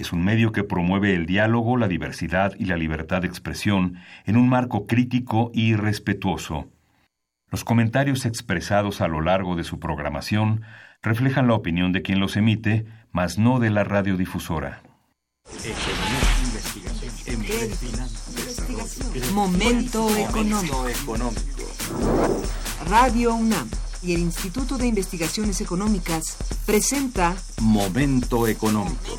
Es un medio que promueve el diálogo, la diversidad y la libertad de expresión en un marco crítico y respetuoso. Los comentarios expresados a lo largo de su programación reflejan la opinión de quien los emite, mas no de la radiodifusora. Momento económico. Radio UNAM y el Instituto de Investigaciones Económicas presenta Momento económico.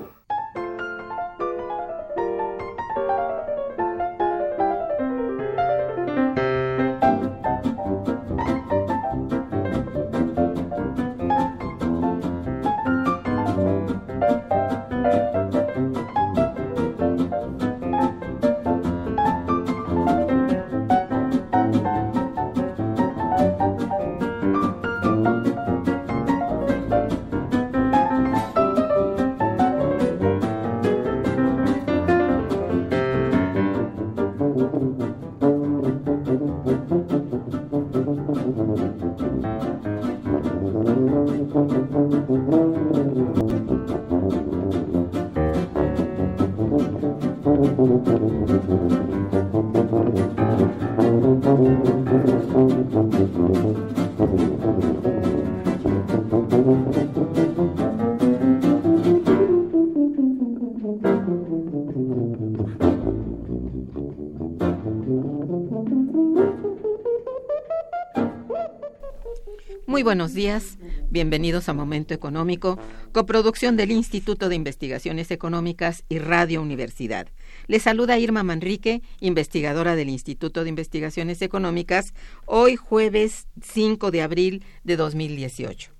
Muy buenos días, bienvenidos a Momento Económico, coproducción del Instituto de Investigaciones Económicas y Radio Universidad. Les saluda Irma Manrique, investigadora del Instituto de Investigaciones Económicas, hoy jueves 5 de abril de 2018.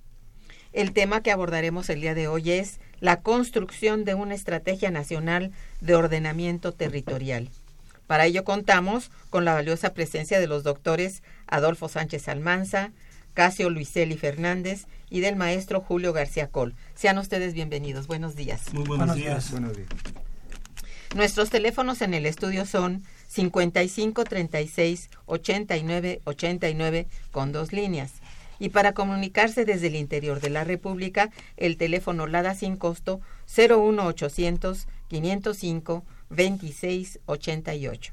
El tema que abordaremos el día de hoy es la construcción de una estrategia nacional de ordenamiento territorial. Para ello contamos con la valiosa presencia de los doctores Adolfo Sánchez Almanza, Casio Luiseli Fernández y del maestro Julio García Col. Sean ustedes bienvenidos. Buenos días. Muy buenos, días. Buenos días. Nuestros teléfonos en el estudio son 55 36 89 89 con dos líneas. Y para comunicarse desde el interior de la República, el teléfono LADA sin costo 01800 505 26 88.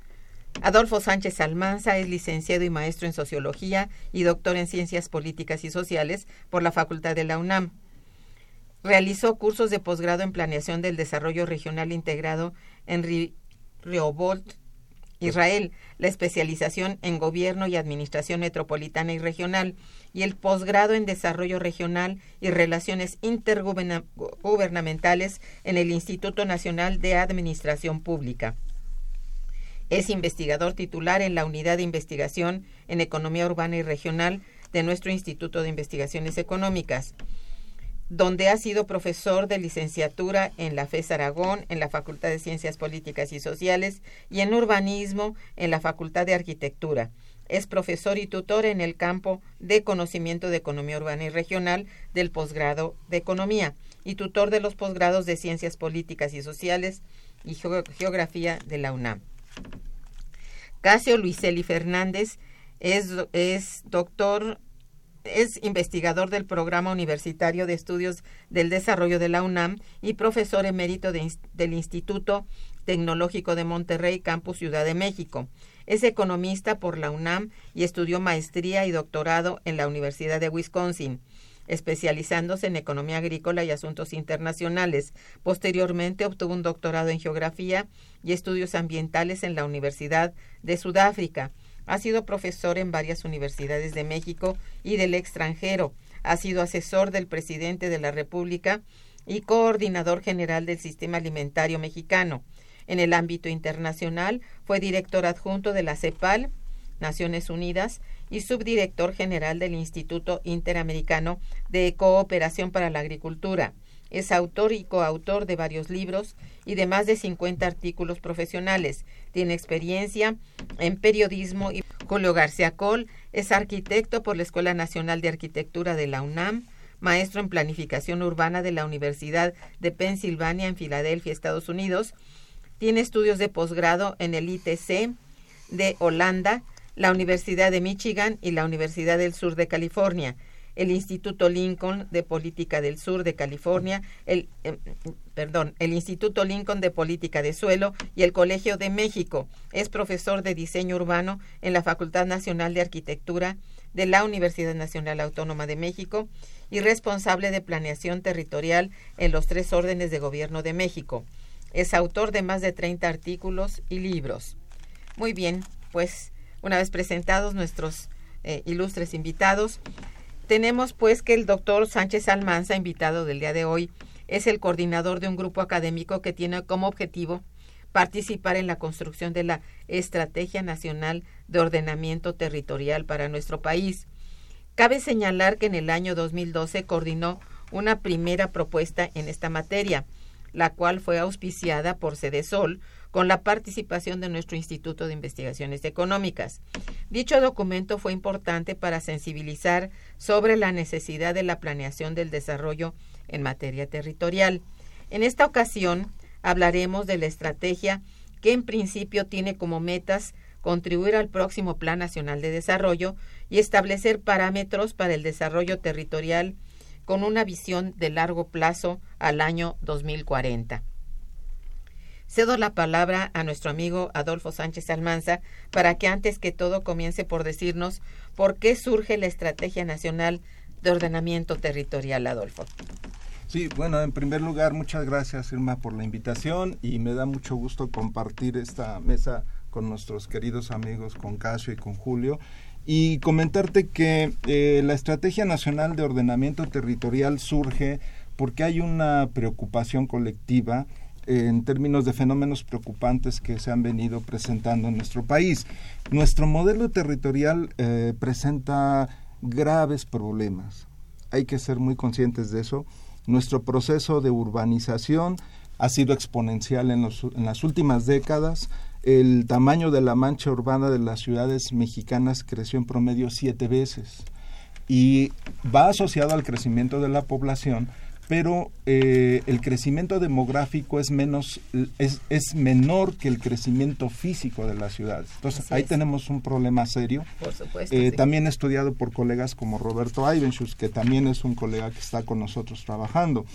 Adolfo Sánchez Almanza es licenciado y maestro en Sociología y doctor en Ciencias Políticas y Sociales por la Facultad de la UNAM. Realizó cursos de posgrado en Planeación del Desarrollo Regional Integrado en Rehoboth, Israel, la especialización en Gobierno y Administración Metropolitana y Regional y el posgrado en Desarrollo Regional y Relaciones Intergubernamentales en el Instituto Nacional de Administración Pública. Es investigador titular en la Unidad de Investigación en Economía Urbana y Regional de nuestro Instituto de Investigaciones Económicas, donde ha sido profesor de licenciatura en la FES Aragón, en la Facultad de Ciencias Políticas y Sociales y en Urbanismo en la Facultad de Arquitectura. Es profesor y tutor en el campo de conocimiento de Economía Urbana y Regional del posgrado de Economía y tutor de los posgrados de Ciencias Políticas y Sociales y Geografía de la UNAM. Casio Luiseli Fernández es, es doctor, es investigador del Programa Universitario de Estudios del Desarrollo de la UNAM y profesor emérito del Instituto Tecnológico de Monterrey, Campus Ciudad de México. Es economista por la UNAM y estudió maestría y doctorado en la Universidad de Wisconsin especializándose en economía agrícola y asuntos internacionales. Posteriormente obtuvo un doctorado en geografía y estudios ambientales en la Universidad de Sudáfrica. Ha sido profesor en varias universidades de México y del extranjero. Ha sido asesor del presidente de la República y coordinador general del Sistema Alimentario Mexicano. En el ámbito internacional fue director adjunto de la CEPAL, Naciones Unidas, y subdirector general del Instituto Interamericano de Cooperación para la Agricultura. Es autor y coautor de varios libros y de más de 50 artículos profesionales. Tiene experiencia en periodismo y Julio García Col es arquitecto por la Escuela Nacional de Arquitectura de la UNAM, maestro en planificación urbana de la Universidad de Pensilvania en Filadelfia, Estados Unidos. Tiene estudios de posgrado en el ITC de Holanda, la Universidad de Michigan y la Universidad del Sur de California el Instituto Lincoln de Política del Sur de California, el, em, perdón, el Instituto Lincoln de Política de Suelo y el Colegio de México. Es profesor de diseño urbano en la Facultad Nacional de Arquitectura de la Universidad Nacional Autónoma de México y responsable de planeación territorial en los tres órdenes de gobierno de México. Es autor de más de 30 artículos y libros. Muy bien, pues una vez presentados nuestros eh, ilustres invitados, tenemos pues que el doctor Sánchez Almanza, invitado del día de hoy, es el coordinador de un grupo académico que tiene como objetivo participar en la construcción de la Estrategia Nacional de Ordenamiento Territorial para nuestro país. Cabe señalar que en el año 2012 coordinó una primera propuesta en esta materia, la cual fue auspiciada por Cedesol con la participación de nuestro Instituto de Investigaciones Económicas. Dicho documento fue importante para sensibilizar sobre la necesidad de la planeación del desarrollo en materia territorial. En esta ocasión hablaremos de la estrategia que en principio tiene como metas contribuir al próximo Plan Nacional de Desarrollo y establecer parámetros para el desarrollo territorial con una visión de largo plazo al año 2040. Cedo la palabra a nuestro amigo Adolfo Sánchez Almanza para que antes que todo comience por decirnos por qué surge la Estrategia Nacional de Ordenamiento Territorial, Adolfo. Sí, bueno, en primer lugar, muchas gracias, Irma, por la invitación y me da mucho gusto compartir esta mesa con nuestros queridos amigos, con Casio y con Julio, y comentarte que eh, la Estrategia Nacional de Ordenamiento Territorial surge porque hay una preocupación colectiva en términos de fenómenos preocupantes que se han venido presentando en nuestro país. Nuestro modelo territorial eh, presenta graves problemas. Hay que ser muy conscientes de eso. Nuestro proceso de urbanización ha sido exponencial en, en las últimas décadas. El tamaño de la mancha urbana de las ciudades mexicanas creció en promedio siete veces y va asociado al crecimiento de la población pero eh, el crecimiento demográfico es menos es, es, menor que el crecimiento físico de las ciudades. Entonces ahí tenemos un problema serio. Por supuesto. Eh, también estudiado por colegas como Roberto Ivenschus, que también es un colega que está con nosotros trabajando.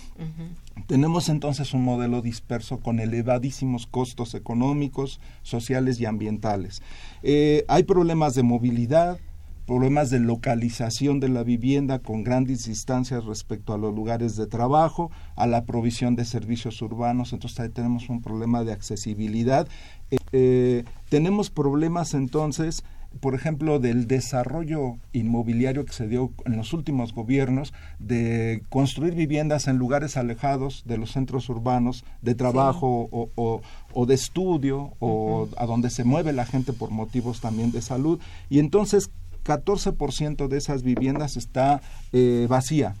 Tenemos entonces un modelo disperso con elevadísimos costos económicos, sociales y ambientales. Eh, hay problemas de movilidad, problemas de localización de la vivienda con grandes distancias respecto a los lugares de trabajo, a la provisión de servicios urbanos, entonces ahí tenemos un problema de accesibilidad. Eh, eh, tenemos problemas entonces por ejemplo, del desarrollo inmobiliario que se dio en los últimos gobiernos, de construir viviendas en lugares alejados de los centros urbanos de trabajo o, o, de estudio o a donde se mueve la gente por motivos también de salud. Y entonces 14% de esas viviendas está eh, vacía,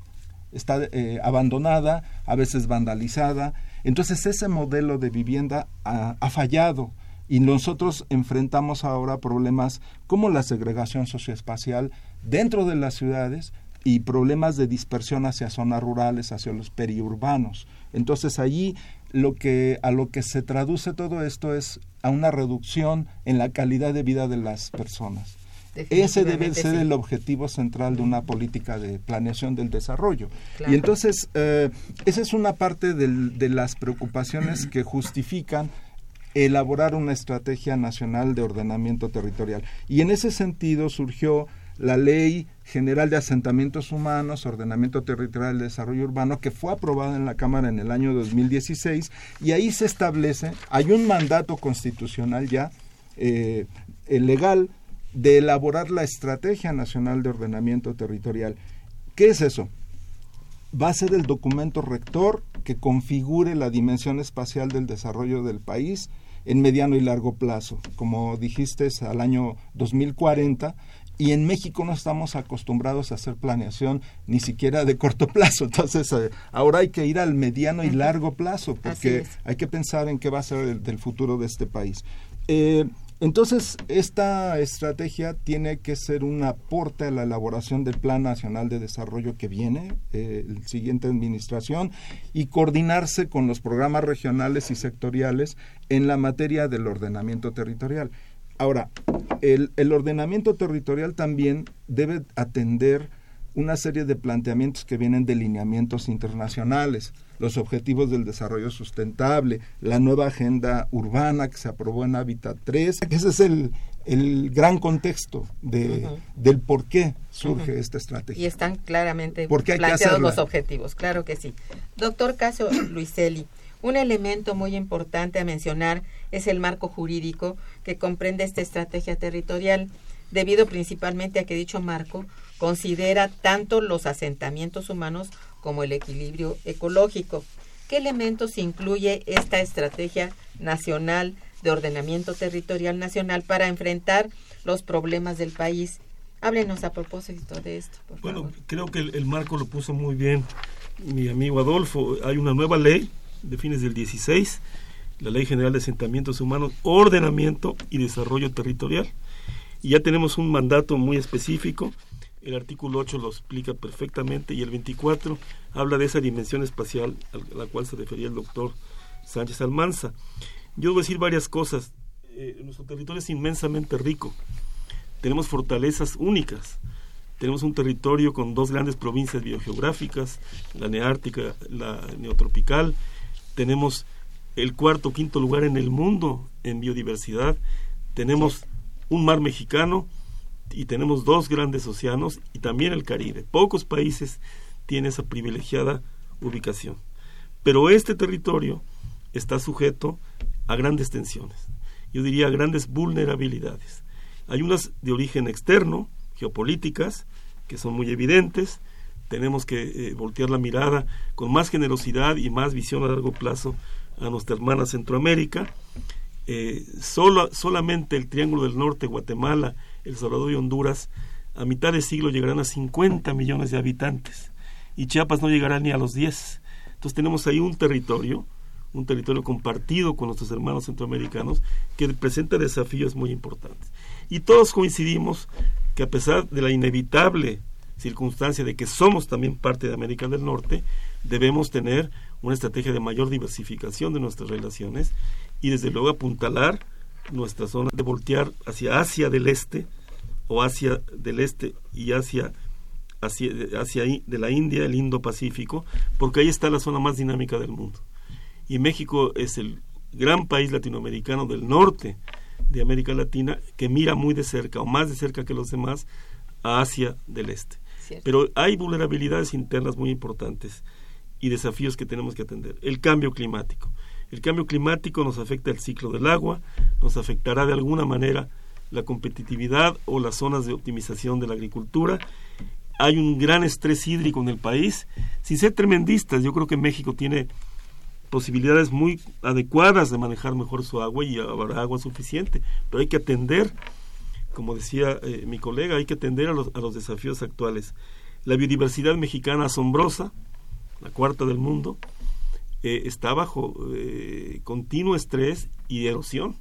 está eh, abandonada, a veces vandalizada. Entonces ese modelo de vivienda ha, ha, fallado y nosotros enfrentamos ahora problemas como la segregación socioespacial dentro de las ciudades y problemas de dispersión hacia zonas rurales, hacia los periurbanos. Entonces allí lo que a lo que se traduce todo esto es a una reducción en la calidad de vida de las personas. Ese debe ser el objetivo central de una política de planeación del desarrollo. Y entonces, eh, esa es una parte de las preocupaciones que justifican elaborar una estrategia nacional de ordenamiento territorial. Y en ese sentido surgió la Ley General de Asentamientos Humanos, Ordenamiento Territorial de Desarrollo Urbano, que fue aprobada en la Cámara en el año 2016, y ahí se establece, hay un mandato constitucional ya eh, legal de elaborar la Estrategia Nacional de Ordenamiento Territorial. ¿Qué es eso? Va a ser el documento rector que configure la dimensión espacial del desarrollo del país en mediano y largo plazo. Como dijiste, es al año 2040 y en México no estamos acostumbrados a hacer planeación ni siquiera de corto plazo. Entonces, eh, ahora hay que ir al mediano y largo plazo porque hay que pensar en qué va a ser el, del futuro de este país. Eh, entonces, esta estrategia tiene que ser un aporte a la elaboración del Plan Nacional de Desarrollo que viene, eh, el siguiente administración, y coordinarse con los programas regionales y sectoriales en la materia del ordenamiento territorial. Ahora, el, el ordenamiento territorial también debe atender una serie de planteamientos que vienen de lineamientos internacionales los objetivos del desarrollo sustentable, la nueva agenda urbana que se aprobó en Hábitat 3, ese es el, el gran contexto de, del por qué surge esta estrategia. Y están claramente planteados los objetivos, claro que sí. Doctor Caso Luiselli, un elemento muy importante a mencionar es el marco jurídico que comprende esta estrategia territorial, debido principalmente a que dicho marco considera tanto los asentamientos humanos como el equilibrio ecológico. ¿Qué elementos incluye esta estrategia nacional de ordenamiento territorial nacional para enfrentar los problemas del país? Háblenos a propósito de esto. bueno, creo que el, marco lo puso muy bien mi amigo Adolfo. Hay una nueva ley de fines del 16, la Ley General de Asentamientos Humanos, Ordenamiento y Desarrollo Territorial. Y ya tenemos un mandato muy específico el artículo 8 lo explica perfectamente y el 24 habla de esa dimensión espacial a la cual se refería el doctor Sánchez Almanza. Yo voy a decir varias cosas. Eh, nuestro territorio es inmensamente rico. Tenemos fortalezas únicas. Tenemos un territorio con dos grandes provincias biogeográficas, la neártica, la neotropical. Tenemos el cuarto o quinto lugar en el mundo en biodiversidad. Tenemos un mar mexicano y tenemos dos grandes océanos y también el Caribe. Pocos países tienen esa privilegiada ubicación. Pero este territorio está sujeto a grandes tensiones, yo diría grandes vulnerabilidades. Hay unas de origen externo, geopolíticas, que son muy evidentes. Tenemos que eh, voltear la mirada con más generosidad y más visión a largo plazo a nuestra hermana Centroamérica. Eh, solo, solamente el Triángulo del Norte, Guatemala el Salvador y Honduras, a mitad de siglo llegarán a 50 millones de habitantes y Chiapas no llegará ni a los 10. Entonces tenemos ahí un territorio, un territorio compartido con nuestros hermanos centroamericanos que presenta desafíos muy importantes. Y todos coincidimos que a pesar de la inevitable circunstancia de que somos también parte de América del Norte, debemos tener una estrategia de mayor diversificación de nuestras relaciones y desde luego apuntalar nuestra zona de voltear hacia Asia del Este o Asia del Este y hacia, hacia, hacia de la India, el Indo-Pacífico, porque ahí está la zona más dinámica del mundo. Y México es el gran país latinoamericano del norte de América Latina que mira muy de cerca o más de cerca que los demás a Asia del Este. Pero hay vulnerabilidades internas muy importantes y desafíos que tenemos que atender. El cambio climático. El cambio climático nos afecta el ciclo del agua, nos afectará de alguna manera la competitividad o las zonas de optimización de la agricultura. Hay un gran estrés hídrico en el país. Sin ser tremendistas, yo creo que México tiene posibilidades muy adecuadas de manejar mejor su agua y habrá agua suficiente, pero hay que atender, como decía eh, mi colega, hay que atender a los, a los desafíos actuales. La biodiversidad mexicana asombrosa, la cuarta del mundo, eh, está bajo eh, continuo estrés y erosión.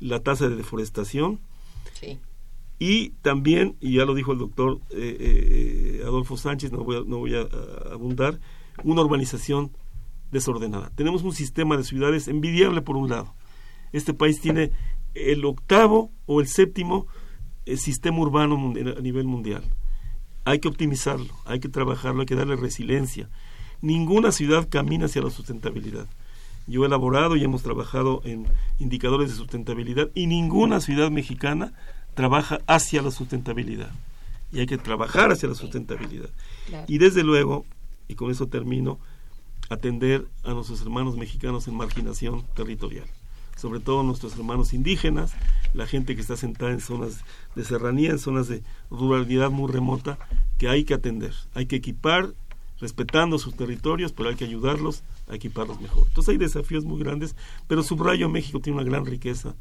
La tasa de deforestación y también, y ya lo dijo el doctor eh, eh, Adolfo Sánchez, no voy, a, no voy a, abundar, una urbanización desordenada. Tenemos un sistema de ciudades envidiable por un lado. Este país tiene el octavo o el séptimo sistema urbano a nivel mundial. Hay que optimizarlo, hay que trabajarlo, hay que darle resiliencia. Ninguna ciudad camina hacia la sustentabilidad. Yo he elaborado y hemos trabajado en indicadores de sustentabilidad y ninguna ciudad mexicana trabaja hacia la sustentabilidad. Y hay que trabajar hacia la sustentabilidad. Y desde luego, y con eso termino, atender a nuestros hermanos mexicanos en marginación territorial, sobre todo nuestros hermanos indígenas, la gente que está sentada en zonas de serranía, en zonas de ruralidad muy remota, que hay que atender, hay que equipar respetando sus territorios, pero hay que ayudarlos a equiparlos mejor. Entonces hay desafíos muy grandes, pero subrayo México tiene una gran riqueza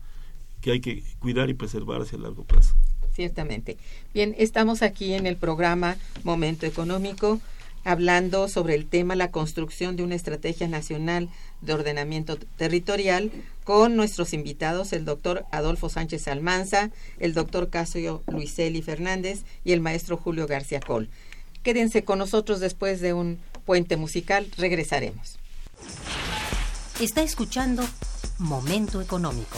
que hay que cuidar y preservar hacia el largo plazo. Ciertamente. Bien, estamos aquí en el programa Momento Económico hablando sobre el tema la construcción de una estrategia nacional de ordenamiento territorial con nuestros invitados, el doctor Adolfo Sánchez Almanza, el doctor Casio Luiseli Fernández y el maestro Julio García Col. Quédense con nosotros después de un puente musical, regresaremos. Está escuchando Momento Económico.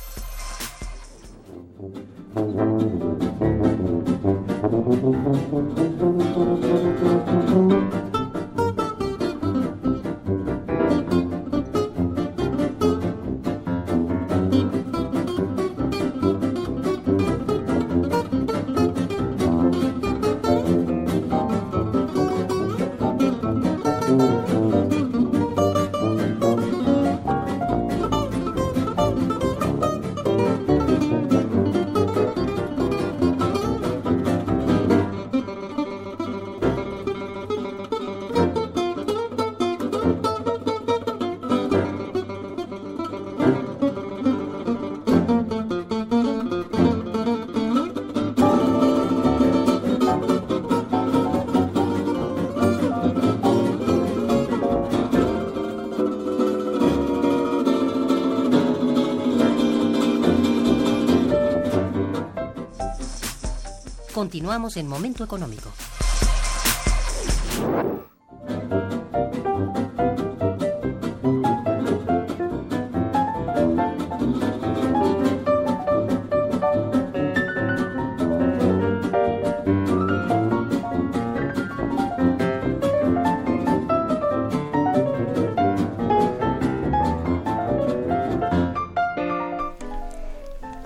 Continuamos en Momento Económico.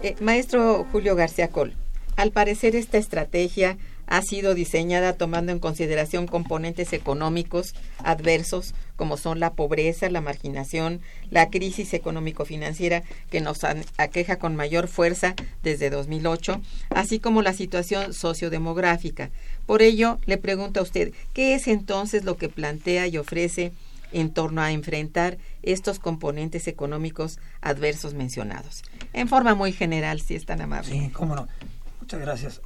Eh, maestro Julio García Col, al parecer esta estrategia ha sido diseñada tomando en consideración componentes económicos adversos como son la pobreza, la marginación, la crisis económico-financiera que nos aqueja con mayor fuerza desde 2008, así como la situación sociodemográfica. Por ello, le pregunto a usted, ¿qué es entonces lo que plantea y ofrece en torno a enfrentar estos componentes económicos adversos mencionados? En forma muy general, si es tan amable. Sí, cómo no. Muchas gracias.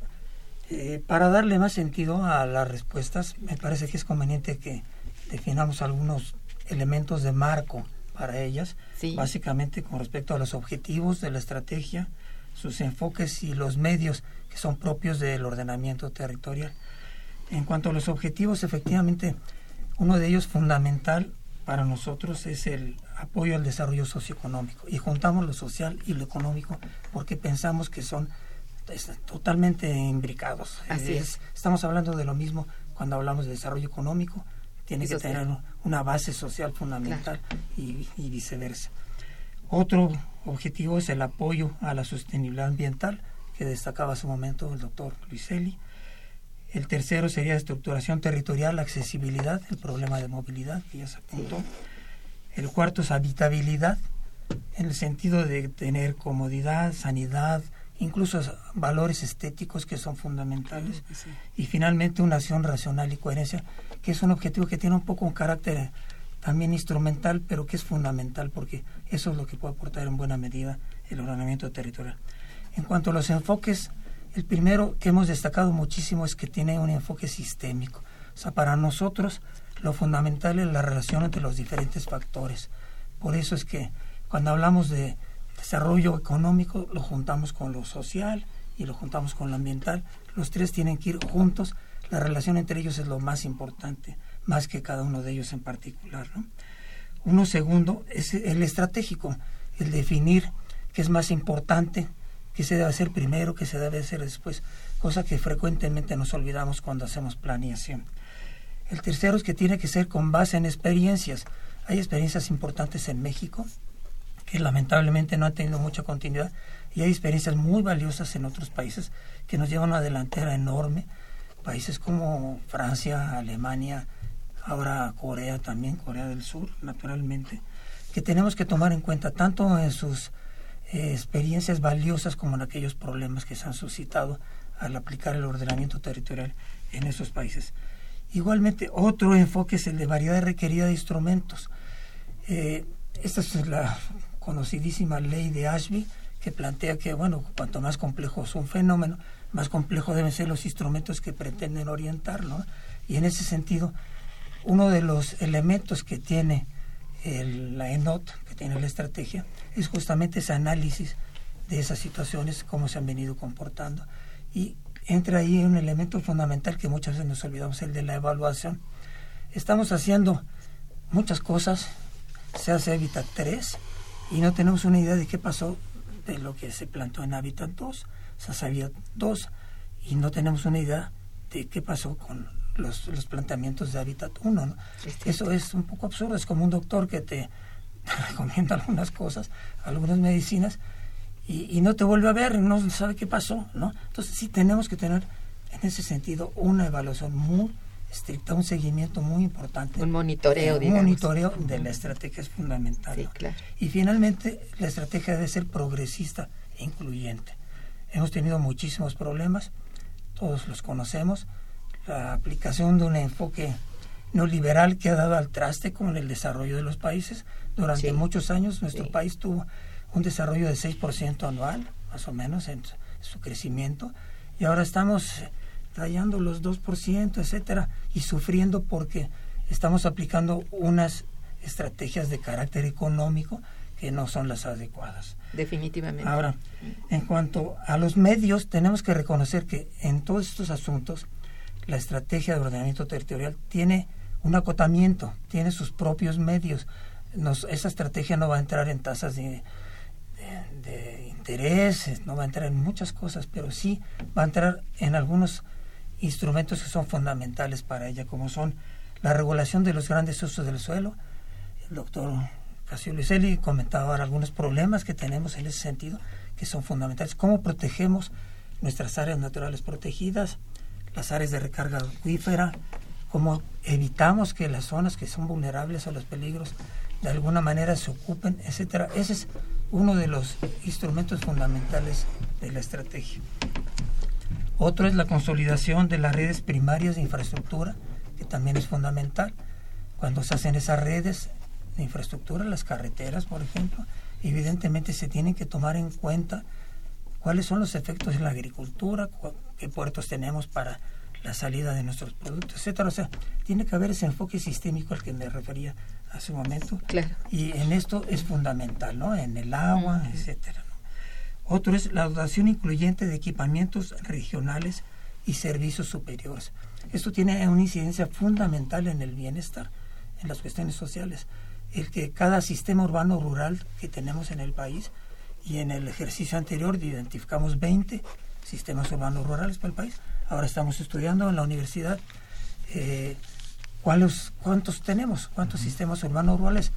Eh, para darle más sentido a las respuestas, me parece que es conveniente que definamos algunos elementos de marco para ellas, básicamente con respecto a los objetivos de la estrategia, sus enfoques y los medios que son propios del ordenamiento territorial. En cuanto a los objetivos, efectivamente, uno de ellos fundamental para nosotros es el apoyo al desarrollo socioeconómico y juntamos lo social y lo económico porque pensamos que son totalmente imbricados. Así es, Estamos hablando de lo mismo cuando hablamos de desarrollo económico, tiene que tener una base social fundamental y, viceversa. Otro objetivo es el apoyo a la sostenibilidad ambiental, que destacaba hace un momento el doctor Luiselli. El tercero sería estructuración territorial, accesibilidad, el problema de movilidad, que ya se apuntó. El cuarto es habitabilidad, en el sentido de tener comodidad, sanidad, incluso valores estéticos que son fundamentales. Y finalmente una acción racional y coherencia, que es un objetivo que tiene un poco un carácter también instrumental, pero que es fundamental porque eso es lo que puede aportar en buena medida el ordenamiento territorial. En cuanto a los enfoques, el primero que hemos destacado muchísimo es que tiene un enfoque sistémico. O sea, para nosotros lo fundamental es la relación entre los diferentes factores. Por eso es que cuando hablamos de desarrollo económico lo juntamos con lo social y lo juntamos con lo ambiental. Los tres tienen que ir juntos. La relación entre ellos es lo más importante, más que cada uno de ellos en particular. Uno segundo es el estratégico, el definir qué es más importante, qué se debe hacer primero, qué se debe hacer después, cosa que frecuentemente nos olvidamos cuando hacemos planeación. El tercero es que tiene que ser con base en experiencias. Hay experiencias importantes en México que lamentablemente no han tenido mucha continuidad y hay experiencias muy valiosas en otros países que nos llevan a una delantera enorme. Países como Francia, Alemania, ahora Corea también, Corea del Sur, naturalmente, que tenemos que tomar en cuenta tanto en sus eh, experiencias valiosas como en aquellos problemas que se han suscitado al aplicar el ordenamiento territorial en esos países. Igualmente, otro enfoque es el de variedad requerida de instrumentos. Eh, esta es la conocidísima ley de Ashby, que plantea que, bueno, cuanto más complejo es un fenómeno, más complejo deben ser los instrumentos que pretenden orientarlo. Y en ese sentido, uno de los elementos que tiene la ENOT, que tiene la estrategia, es justamente ese análisis de esas situaciones, cómo se han venido comportando. Y entra ahí un elemento fundamental que muchas veces nos olvidamos, el de la evaluación. Estamos haciendo muchas cosas, se hace Habitat 3 y no tenemos una idea de qué pasó de lo que se plantó en Habitat 2, o sea, 2, y no tenemos una idea de qué pasó con los, los planteamientos de Habitat 1. ¿no? Eso es un poco absurdo, es como un doctor que te, recomienda algunas cosas, algunas medicinas, y, no te vuelve a ver, no sabe qué pasó, ¿no? Entonces sí tenemos que tener en ese sentido una evaluación muy estricta, un seguimiento muy importante. Un monitoreo, Un monitoreo de la estrategia es fundamental. Y finalmente, la estrategia debe ser progresista e incluyente. Hemos tenido muchísimos problemas, todos los conocemos. La aplicación de un enfoque neoliberal que ha dado al traste con el desarrollo de los países. Durante muchos años nuestro país tuvo un desarrollo de 6% anual, más o menos, en su crecimiento, y ahora estamos rayando los 2%, etcétera, y sufriendo porque estamos aplicando unas estrategias de carácter económico que no son las adecuadas. Definitivamente. Ahora, en cuanto a los medios, tenemos que reconocer que en todos estos asuntos la estrategia de ordenamiento territorial tiene un acotamiento, tiene sus propios medios. Nos, esa estrategia no va a entrar en tasas de, de, intereses, no va a entrar en muchas cosas, pero sí va a entrar en algunos instrumentos que son fundamentales para ella, como son la regulación de los grandes usos del suelo. El doctor Casio Luiselli comentaba algunos problemas que tenemos en ese sentido, que son fundamentales. ¿Cómo protegemos nuestras áreas naturales protegidas, las áreas de recarga acuífera? ¿Cómo evitamos que las zonas que son vulnerables a los peligros de alguna manera se ocupen, etcétera? Ese es uno de los instrumentos fundamentales de la estrategia. Otro es la consolidación de las redes primarias de infraestructura, que también es fundamental. Cuando se hacen esas redes de infraestructura, las carreteras, por ejemplo, evidentemente se tienen que tomar en cuenta cuáles son los efectos en la agricultura, qué puertos tenemos para la salida de nuestros productos, etcétera. O sea, tiene que haber ese enfoque sistémico al que me refería hace un momento. Claro. Y en esto es fundamental, ¿no? En el agua, etcétera. Otro es la dotación incluyente de equipamientos regionales y servicios superiores. Esto tiene una incidencia fundamental en el bienestar, en las cuestiones sociales. El que cada sistema urbano rural que tenemos en el país y en el ejercicio anterior identificamos 20 sistemas urbanos rurales para el país. Ahora estamos estudiando en la universidad eh, ¿cuáles, cuántos tenemos, cuántos sistemas urbanos rurales.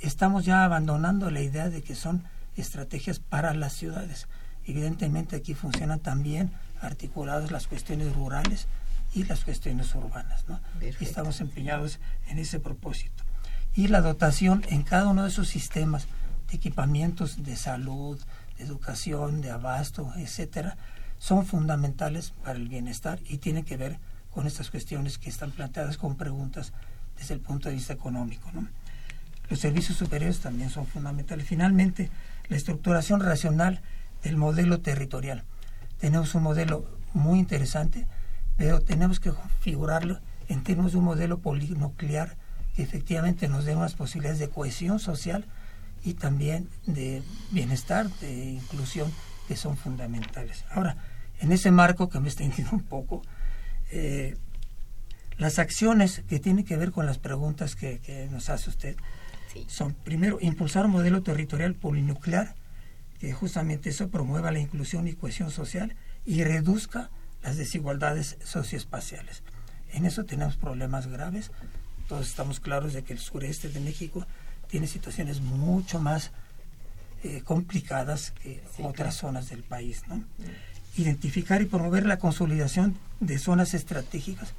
Estamos ya abandonando la idea de que son estrategias para las ciudades. Evidentemente aquí funcionan también articuladas las cuestiones rurales y las cuestiones urbanas. ¿no? estamos empeñados en ese propósito. Y la dotación en cada uno de esos sistemas de equipamientos de salud, de educación, de abasto, etcétera, son fundamentales para el bienestar y tienen que ver con estas cuestiones que están planteadas con preguntas desde el punto de vista económico. ¿no? Los servicios superiores también son fundamentales. Finalmente, la estructuración racional del modelo territorial. Tenemos un modelo muy interesante, pero tenemos que configurarlo en términos de un modelo polinuclear que efectivamente nos dé unas posibilidades de cohesión social y también de bienestar, de inclusión, que son fundamentales. Ahora, en ese marco que me está entendiendo un poco, eh, las acciones que tienen que ver con las preguntas que, nos hace usted son, primero, impulsar un modelo territorial polinuclear, que justamente eso promueva la inclusión y cohesión social y reduzca las desigualdades socioespaciales. En eso tenemos problemas graves. Todos estamos claros de que el sureste de México tiene situaciones mucho más eh, complicadas que otras zonas del país. ¿no? Identificar y promover la consolidación de zonas estratégicas.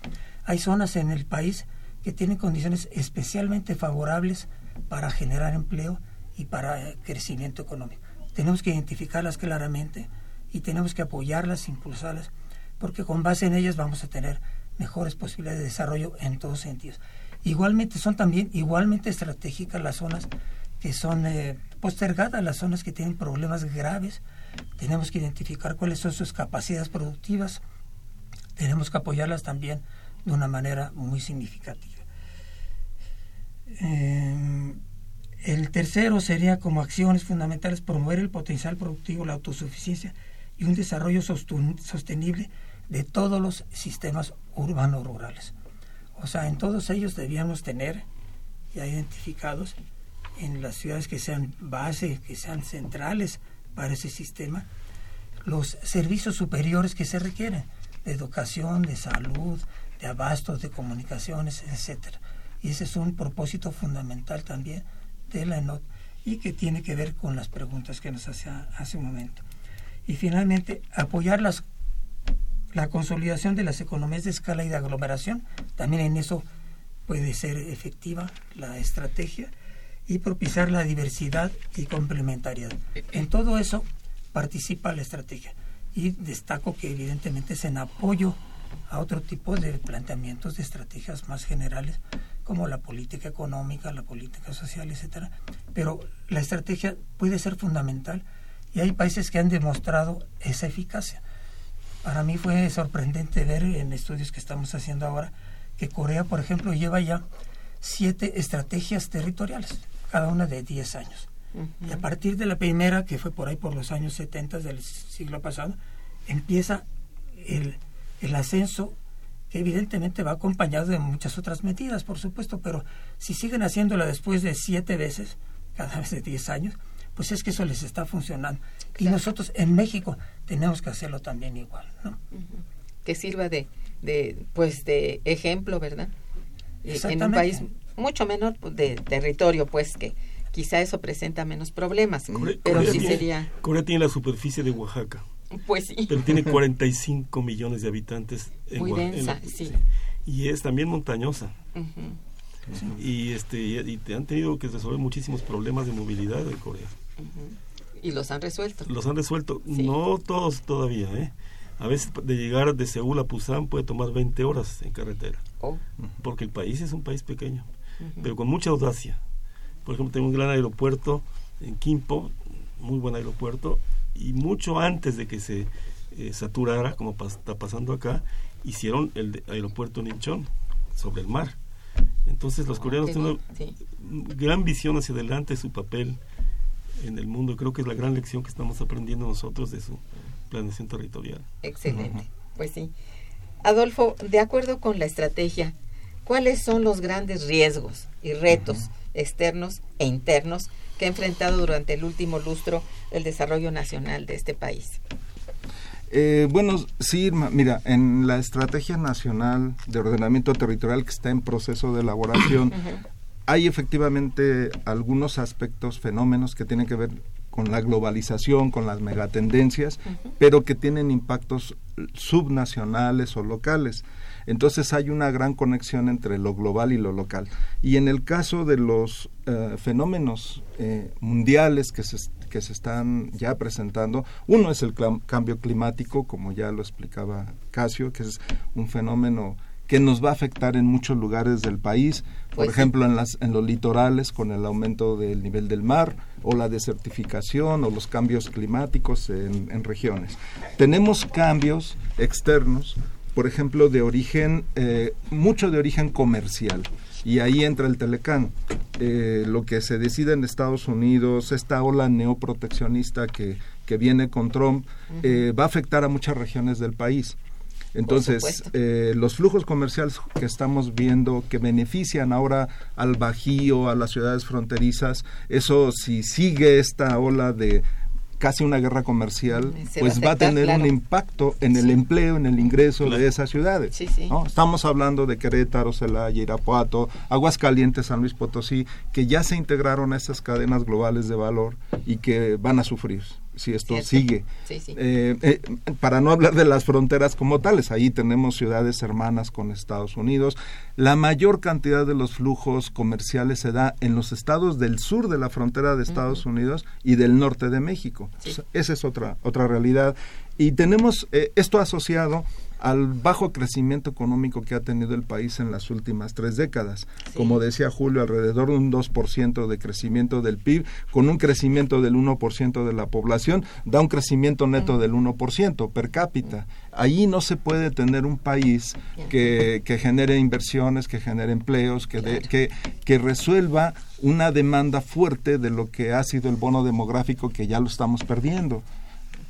Hay zonas en el país que tienen condiciones especialmente favorables para generar empleo y para eh, crecimiento económico. Tenemos que identificarlas claramente y tenemos que apoyarlas, impulsarlas, porque con base en ellas vamos a tener mejores posibilidades de desarrollo en todos sentidos. Igualmente son también igualmente estratégicas las zonas que son eh, postergadas, las zonas que tienen problemas graves. Tenemos que identificar cuáles son sus capacidades productivas. Tenemos que apoyarlas también de una manera muy significativa. Eh, el tercero sería como acciones fundamentales promover el potencial productivo, la autosuficiencia y un desarrollo sostenible de todos los sistemas urbanos rurales. O sea, en todos ellos debíamos tener ya identificados en las ciudades que sean base, que sean centrales para ese sistema, los servicios superiores que se requieren, de educación, de salud, de abastos, de comunicaciones, etcétera. Y ese es un propósito fundamental también de la ENOT y que tiene que ver con las preguntas que nos hacía hace un momento. Y finalmente, apoyar las la consolidación de las economías de escala y de aglomeración, también en eso puede ser efectiva la estrategia y propiciar la diversidad y complementariedad. En todo eso participa la estrategia y destaco que evidentemente es en apoyo a otro tipo de planteamientos de estrategias más generales como la política económica, la política social, etcétera. Pero la estrategia puede ser fundamental y hay países que han demostrado esa eficacia. Para mí fue sorprendente ver en estudios que estamos haciendo ahora que Corea, por ejemplo, lleva ya siete estrategias territoriales, cada una de 10 años. Y a partir de la primera, que fue por ahí por los años 70 del siglo pasado, empieza el, el ascenso evidentemente va acompañado de muchas otras medidas, por supuesto, pero si siguen haciéndola después de siete veces, cada vez de 10 años, pues es que eso les está funcionando. Y nosotros en México tenemos que hacerlo también igual, ¿no? Que sirva de, de, pues de ejemplo, ¿verdad? En un país mucho menor pues, de territorio, pues que quizá eso presenta menos problemas, pero sí sería... Corea tiene la superficie de Oaxaca. Pues sí. Pero tiene 45 millones de habitantes. En Muy densa, sí. Y es también montañosa. Y este y, te han tenido que resolver muchísimos problemas de movilidad en Corea. Y los han resuelto. Los han resuelto. No todos todavía, ¿eh? A veces de llegar de Seúl a Pusan puede tomar 20 horas en carretera. Oh. Porque el país es un país pequeño, pero con mucha audacia. Por ejemplo, tengo un gran aeropuerto en Kimpo, muy buen aeropuerto, y mucho antes de que se eh, saturara, como está pasando acá, hicieron el aeropuerto en Incheon, sobre el mar. Entonces los ah, coreanos tienen una gran visión hacia adelante, su papel en el mundo. Creo que es la gran lección que estamos aprendiendo nosotros de su planeación territorial. Excelente, pues sí. Adolfo, de acuerdo con la estrategia, ¿cuáles son los grandes riesgos y retos externos e internos que ha enfrentado durante el último lustro el desarrollo nacional de este país? Eh, bueno, sí, mira, en la Estrategia Nacional de Ordenamiento Territorial que está en proceso de elaboración, hay efectivamente algunos aspectos, fenómenos que tienen que ver con la globalización, con las megatendencias, pero que tienen impactos subnacionales o locales. Entonces hay una gran conexión entre lo global y lo local. Y en el caso de los eh, fenómenos eh, mundiales que se, que se están ya presentando, uno es el cambio climático, como ya lo explicaba Casio, que es un fenómeno que nos va a afectar en muchos lugares del país, por pues ejemplo en, las, en los litorales con el aumento del nivel del mar o la desertificación o los cambios climáticos en, regiones. Tenemos cambios externos, por ejemplo, de origen, eh, mucho de origen comercial y ahí entra el Telecán. Eh, lo que se decide en Estados Unidos, esta ola neoproteccionista que, que viene con Trump, eh, va a afectar a muchas regiones del país. Entonces, eh, los flujos comerciales que estamos viendo que benefician ahora al Bajío, a las ciudades fronterizas, eso si sigue esta ola de casi una guerra comercial, pues va a, tener un impacto en el empleo, en el ingreso de esas ciudades. Estamos hablando de Querétaro, Celaya, Irapuato, Aguascalientes, San Luis Potosí, que ya se integraron a esas cadenas globales de valor y que van a sufrir si esto sigue. Eh, eh, para no hablar de las fronteras como tales, ahí tenemos ciudades hermanas con Estados Unidos. La mayor cantidad de los flujos comerciales se da en los estados del sur de la frontera de Estados Unidos y del norte de México. esa es otra, otra realidad. Y tenemos eh, esto asociado al bajo crecimiento económico que ha tenido el país en las últimas tres décadas. Como decía Julio, alrededor de un 2% de crecimiento del PIB, con un crecimiento del 1% de la población, da un crecimiento neto del 1% per cápita. Ahí no se puede tener un país que, que genere inversiones, que genere empleos, que, que, que resuelva una demanda fuerte de lo que ha sido el bono demográfico que ya lo estamos perdiendo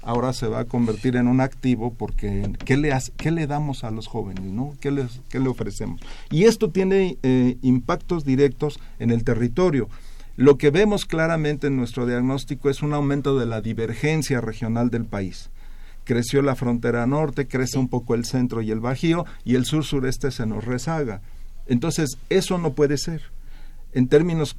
ahora se va a convertir en un activo porque ¿qué le, qué le damos a los jóvenes? ¿no? ¿Qué, les, qué le ofrecemos? Y esto tiene eh, impactos directos en el territorio. Lo que vemos claramente en nuestro diagnóstico es un aumento de la divergencia regional del país. Creció la frontera norte, crece un poco el centro y el bajío, y el sur-sureste se nos rezaga. Entonces, eso no puede ser. En términos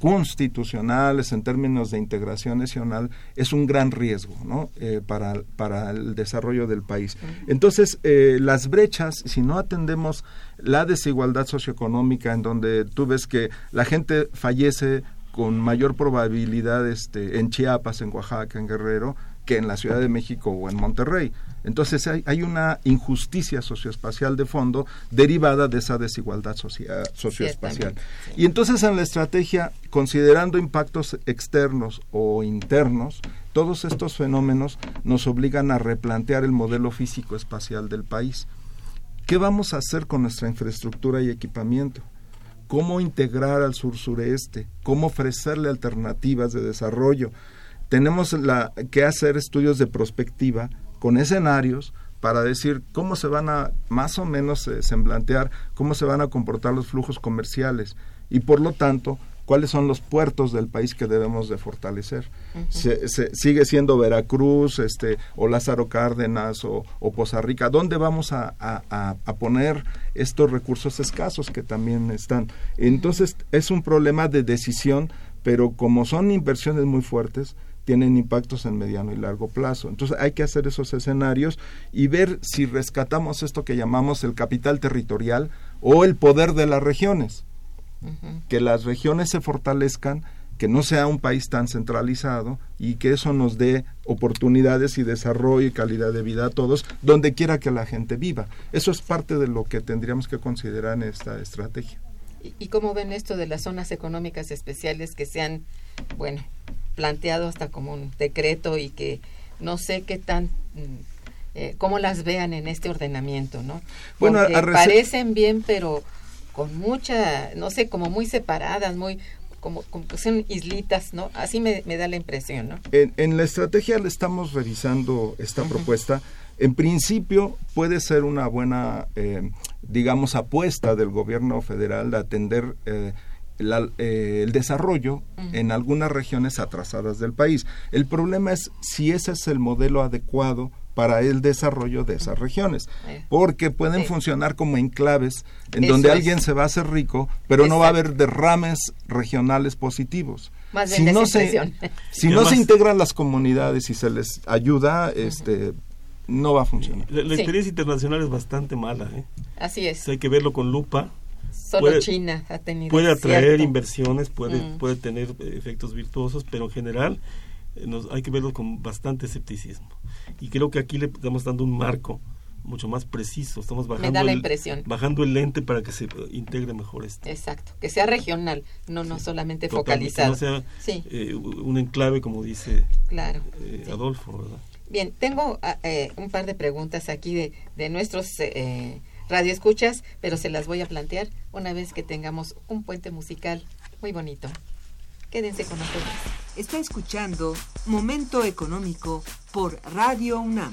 constitucionales en términos de integración nacional es un gran riesgo ¿no? Eh, para, para el desarrollo del país. Entonces, eh, las brechas, si no atendemos la desigualdad socioeconómica en donde tú ves que la gente fallece con mayor probabilidad este, en Chiapas, en Oaxaca, en Guerrero, que en la Ciudad de México o en Monterrey. Entonces hay, una injusticia socioespacial de fondo derivada de esa desigualdad socioespacial. Y entonces en la estrategia, considerando impactos externos o internos, todos estos fenómenos nos obligan a replantear el modelo físico espacial del país. ¿Qué vamos a hacer con nuestra infraestructura y equipamiento? ¿Cómo integrar al sur-sureste? ¿Cómo ofrecerle alternativas de desarrollo? Tenemos la, que hacer estudios de prospectiva con escenarios para decir cómo se van a más o menos eh, semblantear, cómo se van a comportar los flujos comerciales y por lo tanto cuáles son los puertos del país que debemos de fortalecer. se, sigue siendo Veracruz, este, o Lázaro Cárdenas, o, Poza Rica. ¿Dónde vamos a, a, poner estos recursos escasos que también están? Entonces es un problema de decisión, pero como son inversiones muy fuertes, tienen impactos en mediano y largo plazo. Entonces hay que hacer esos escenarios y ver si rescatamos esto que llamamos el capital territorial o el poder de las regiones. Que las regiones se fortalezcan, que no sea un país tan centralizado y que eso nos dé oportunidades y desarrollo y calidad de vida a todos, donde quiera que la gente viva. Eso es parte de lo que tendríamos que considerar en esta estrategia. ¿Y, y cómo ven esto de las zonas económicas especiales que sean, bueno, planteado hasta como un decreto y que no sé qué tan mm, eh, cómo las vean en este ordenamiento, ¿no? Bueno, parecen bien, pero con mucha, no sé, como muy separadas, muy como, como que son islitas, ¿no? Así me, da la impresión, ¿no? En, la estrategia le estamos revisando esta propuesta. En principio puede ser una buena, eh, digamos, apuesta del gobierno federal de atender eh, eh, el desarrollo en algunas regiones atrasadas del país. El problema es si ese es el modelo adecuado para el desarrollo de esas regiones, porque pueden funcionar como enclaves en donde alguien se va a hacer rico, pero no va a haber derrames regionales positivos. si no se, si no se integran las comunidades y se les ayuda, este no va a funcionar. La, experiencia internacional es bastante mala. ¿eh? Así es. hay que verlo con lupa Solo China ha tenido. Puede atraer inversiones, puede, mm. puede tener efectos virtuosos, pero en general eh, nos, hay que verlo con bastante escepticismo. Y creo que aquí le estamos dando un marco mucho más preciso. Estamos bajando, Me da la el, impresión. bajando el lente para que se integre mejor esto. Exacto, que sea regional, no, no solamente focalizado. No sea sí. eh, un enclave, como dice claro, eh, sí. Adolfo, ¿verdad? Bien, tengo ah, eh, un par de preguntas aquí de, de nuestros eh, radioescuchas, pero se las voy a plantear una vez que tengamos un puente musical muy bonito. Quédense con nosotros. Está escuchando Momento Económico por Radio UNAM.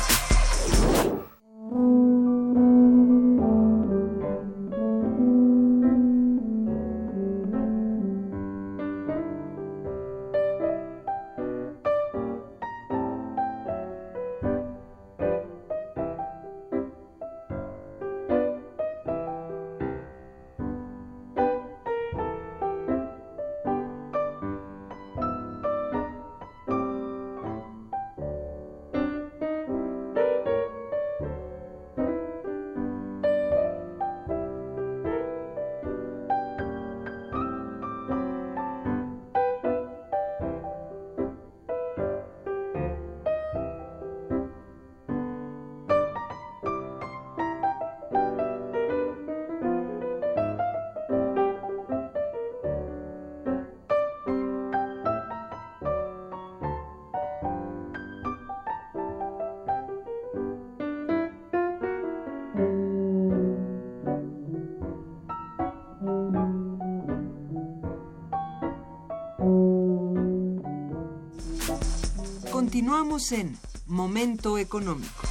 En Momento Económico.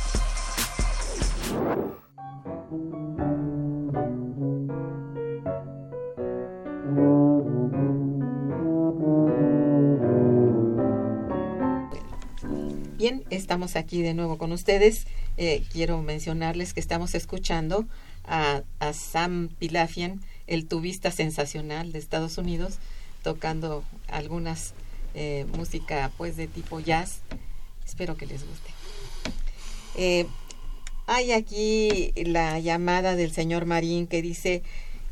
Bien, estamos aquí de nuevo con ustedes. Eh, quiero mencionarles que estamos escuchando a, a Sam Pilafian, el tubista sensacional de Estados Unidos, tocando algunas eh, música pues de tipo jazz. Espero que les guste. Eh, hay aquí la llamada del señor Marín que dice,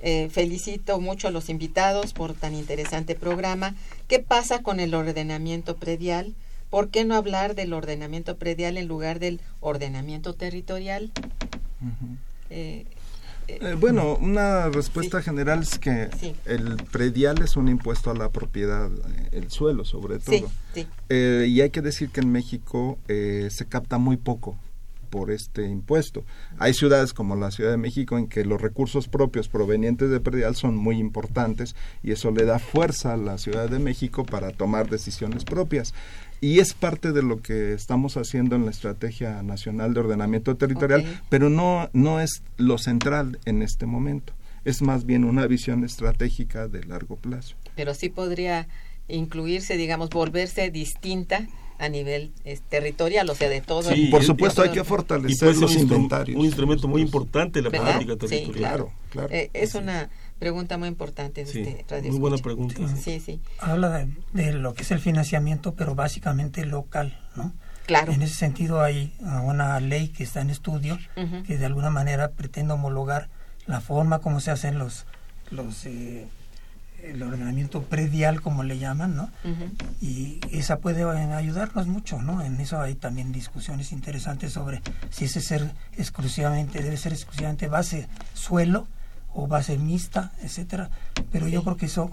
eh, felicito mucho a los invitados por tan interesante programa. ¿Qué pasa con el ordenamiento predial? ¿Por qué no hablar del ordenamiento predial en lugar del ordenamiento territorial? Uh -huh. eh, eh, bueno, una respuesta sí. general es que sí. el predial es un impuesto a la propiedad, el suelo sobre todo. Sí, eh, y hay que decir que en México eh, se capta muy poco por este impuesto. Hay ciudades como la Ciudad de México en que los recursos propios provenientes de predial son muy importantes y eso le da fuerza a la Ciudad de México para tomar decisiones propias y es parte de lo que estamos haciendo en la estrategia nacional de ordenamiento territorial, okay. pero no no es lo central en este momento. Es más bien una visión estratégica de largo plazo. Pero sí podría incluirse, digamos, volverse distinta a nivel territorial, o sea, de todo. Sí, por supuesto, hay que fortalecer los inventarios. Un instrumento muy importante la política territorial. Sí, claro, claro. Eh, es una pregunta muy importante de este radio Muy buena pregunta. Sí, sí. Habla de, lo que es el financiamiento, pero básicamente local, ¿no? Claro. En ese sentido hay una ley que está en estudio que de alguna manera pretende homologar la forma como se hacen los los eh, el ordenamiento predial como le llaman, ¿no? Y esa puede ayudarnos mucho, ¿no? En eso hay también discusiones interesantes sobre si ese ser exclusivamente debe ser exclusivamente base suelo o base mixta, etcétera, pero yo creo que eso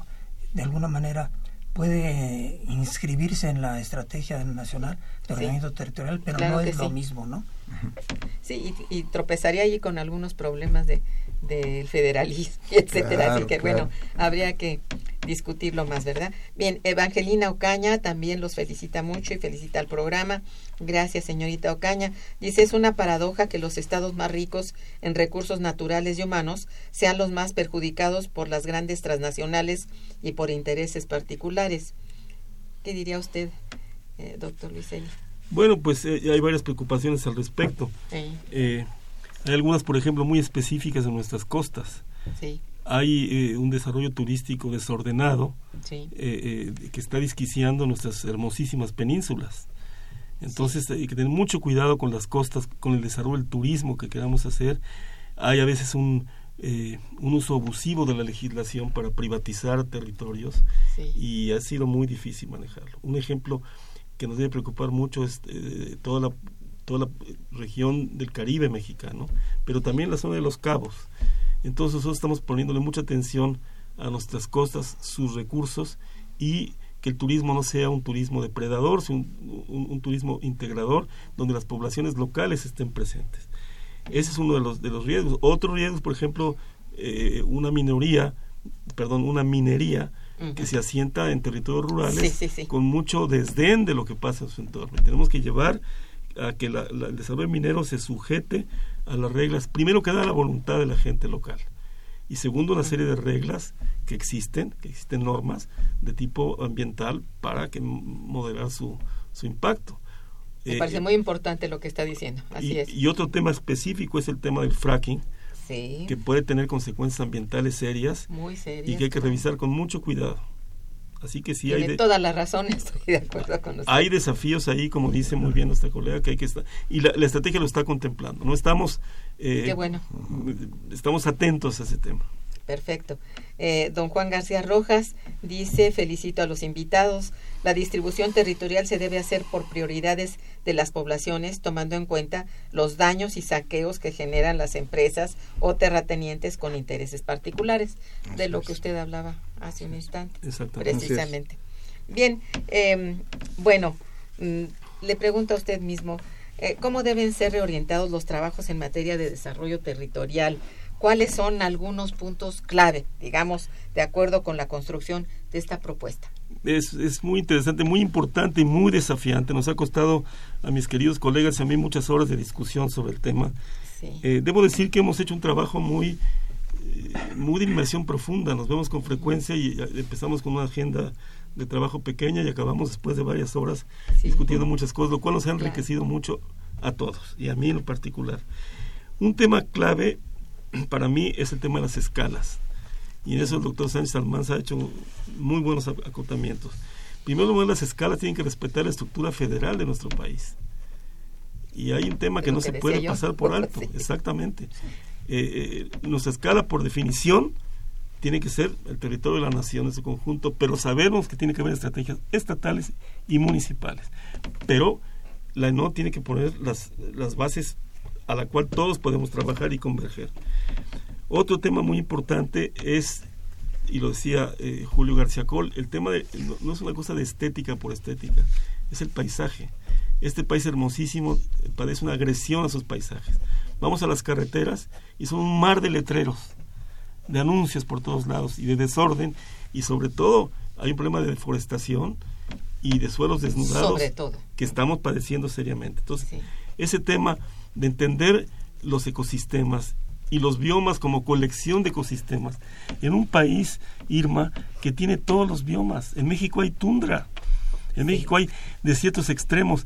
de alguna manera puede inscribirse en la estrategia nacional de ordenamiento territorial, pero no es lo mismo, ¿no? Sí, y, y, tropezaría allí con algunos problemas de del federalismo, etcétera. Así que bueno, habría que discutirlo más, ¿verdad? Bien, Evangelina Ocaña también los felicita mucho y felicita al programa. Gracias, señorita Ocaña. Dice, es una paradoja que los estados más ricos en recursos naturales y humanos sean los más perjudicados por las grandes transnacionales y por intereses particulares. ¿Qué diría usted, eh, doctor Luiselli? Bueno, pues eh, hay varias preocupaciones al respecto. Eh, hay algunas, por ejemplo, muy específicas en nuestras costas. Hay eh, un desarrollo turístico desordenado eh, eh, que está disquiciando nuestras hermosísimas penínsulas. Entonces hay que tener mucho cuidado con las costas, con el desarrollo del turismo que queramos hacer. Hay a veces un, un uso abusivo de la legislación para privatizar territorios y ha sido muy difícil manejarlo. Un ejemplo que nos debe preocupar mucho es toda la toda la región del Caribe mexicano, pero también la zona de los cabos. Entonces nosotros estamos poniéndole mucha atención a nuestras costas, sus recursos y que el turismo no sea un turismo depredador, sino un, turismo integrador donde las poblaciones locales estén presentes. Ese es uno de los, de los riesgos. Otro riesgo, por ejemplo, eh, una minoría, perdón, una minería que se asienta en territorios rurales con mucho desdén de lo que pasa en su entorno. tenemos que llevar a que la, el desarrollo minero se sujete a las reglas, primero que da la voluntad de la gente local y segundo una serie de reglas que existen, que existen normas de tipo ambiental para que moderar su, su impacto. Me parece eh, muy importante lo que está diciendo. Así y, es. y otro tema específico es el tema del fracking, que puede tener consecuencias ambientales serias, muy serias y que hay que revisar con mucho cuidado. Así que sí hay... De, todas las razones, estoy de acuerdo con usted. Hay desafíos ahí, como dice muy bien nuestra colega, que hay que estar... Y la, estrategia lo está contemplando, ¿no? Estamos... Eh, Qué bueno. Estamos atentos a ese tema. Perfecto. Eh, don Juan García Rojas dice, felicito a los invitados, la distribución territorial se debe hacer por prioridades de las poblaciones, tomando en cuenta los daños y saqueos que generan las empresas o terratenientes con intereses particulares, de lo que usted hablaba hace un instante. Precisamente. Bien, eh, bueno, mm, le pregunto a usted mismo, eh, ¿cómo deben ser reorientados los trabajos en materia de desarrollo territorial? cuáles son algunos puntos clave, digamos, de acuerdo con la construcción de esta propuesta. Es, es, muy interesante, muy importante y muy desafiante. Nos ha costado a mis queridos colegas y a mí muchas horas de discusión sobre el tema. Eh, debo decir que hemos hecho un trabajo muy, eh, muy de inmersión profunda. Nos vemos con frecuencia y empezamos con una agenda de trabajo pequeña y acabamos después de varias horas discutiendo muchas cosas, lo cual nos ha enriquecido mucho a todos y a mí en particular. Un tema clave para mí es el tema de las escalas. Y en eso el doctor Sánchez Almanza ha hecho muy buenos acotamientos. Primero, las escalas tienen que respetar la estructura federal de nuestro país. Y hay un tema que no se puede pasar por alto, exactamente. Eh, eh, nuestra escala, por definición, tiene que ser el territorio de la nación en su conjunto, pero sabemos que tiene que haber estrategias estatales y municipales. Pero la no tiene que poner las, las bases a la cual todos podemos trabajar y converger. Otro tema muy importante es, y lo decía eh, Julio García Col, el tema de, no, es una cosa de estética por estética, es el paisaje. Este país hermosísimo padece una agresión a sus paisajes. Vamos a las carreteras y son un mar de letreros, de anuncios por todos lados y de desorden y sobre todo hay un problema de deforestación y de suelos desnudados que estamos padeciendo seriamente. Entonces, ese tema de entender los ecosistemas y los biomas como colección de ecosistemas. En un país, Irma, que tiene todos los biomas. En México hay tundra, en México hay desiertos extremos.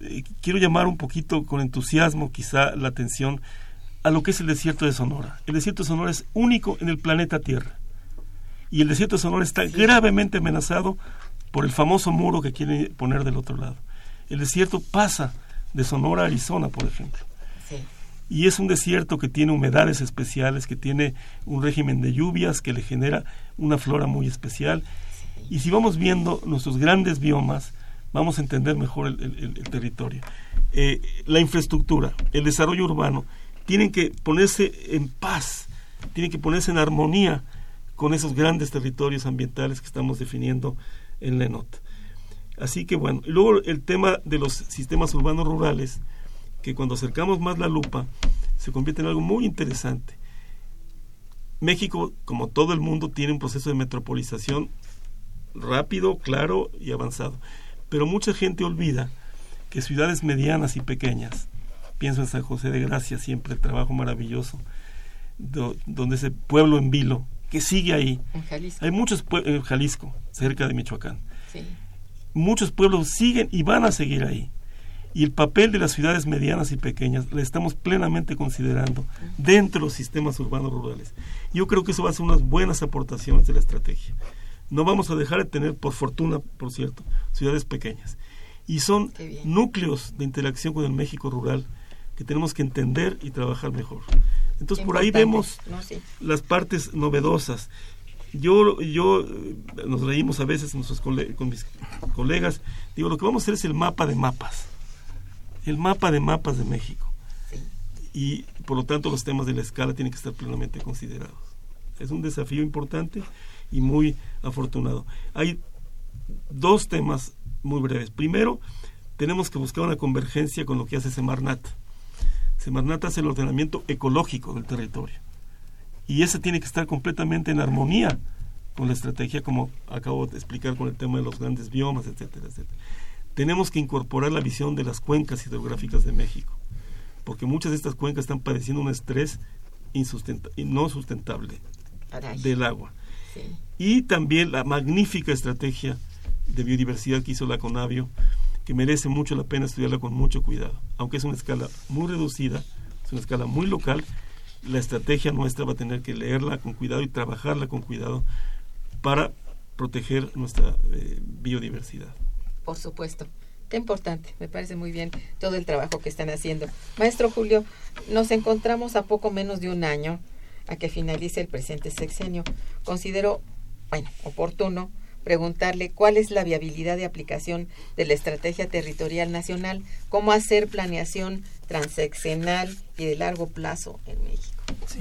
Eh, quiero llamar un poquito con entusiasmo quizá la atención a lo que es el desierto de Sonora. El desierto de Sonora es único en el planeta Tierra. Y el desierto de Sonora está gravemente amenazado por el famoso muro que quieren poner del otro lado. El desierto pasa de Sonora a Arizona, por ejemplo. Y es un desierto que tiene humedades especiales, que tiene un régimen de lluvias que le genera una flora muy especial. Y si vamos viendo nuestros grandes biomas, vamos a entender mejor el, territorio. Eh, la infraestructura, el desarrollo urbano, tienen que ponerse en paz, tienen que ponerse en armonía con esos grandes territorios ambientales que estamos definiendo en la ENOT. Así que bueno, luego el tema de los sistemas urbanos rurales, que cuando acercamos más la lupa, se convierte en algo muy interesante. México, como todo el mundo, tiene un proceso de metropolización rápido, claro y avanzado. Pero mucha gente olvida que ciudades medianas y pequeñas, pienso en San José de Gracia, siempre el trabajo maravilloso, donde ese pueblo en vilo, que sigue ahí. En Jalisco. Hay muchos en Jalisco, cerca de Michoacán. Muchos pueblos siguen y van a seguir ahí. Y el papel de las ciudades medianas y pequeñas le estamos plenamente considerando dentro de los sistemas urbanos rurales. Yo creo que eso va a ser unas buenas aportaciones de la estrategia. No vamos a dejar de tener, por fortuna, por cierto, ciudades pequeñas. Y son núcleos de interacción con el México rural que tenemos que entender y trabajar mejor. Entonces por ahí vemos las partes novedosas. Yo, yo eh, nos reímos a veces con mis colegas, digo, lo que vamos a hacer es el mapa de mapas, el mapa de mapas de México. Y por lo tanto los temas de la escala tienen que estar plenamente considerados. Es un desafío importante y muy afortunado. Hay dos temas muy breves. Primero, tenemos que buscar una convergencia con lo que hace Semarnat. Semarnat hace el ordenamiento ecológico del territorio. Y ese tiene que estar completamente en armonía con la estrategia, como acabo de explicar con el tema de los grandes biomas, etcétera, etcétera. Tenemos que incorporar la visión de las cuencas hidrográficas de México, porque muchas de estas cuencas están padeciendo un estrés no sustentable del agua. Y también la magnífica estrategia de biodiversidad que hizo la Conavio, que merece mucho la pena estudiarla con mucho cuidado. Aunque es una escala muy reducida, es una escala muy local, la estrategia nuestra va a tener que leerla con cuidado y trabajarla con cuidado para proteger nuestra eh, biodiversidad. Por supuesto. Qué importante, me parece muy bien todo el trabajo que están haciendo. Maestro Julio, nos encontramos a poco menos de un año a que finalice el presente sexenio. Considero, bueno, oportuno preguntarle cuál es la viabilidad de aplicación de la estrategia territorial nacional, cómo hacer planeación transeccional y de largo plazo en México. Sí,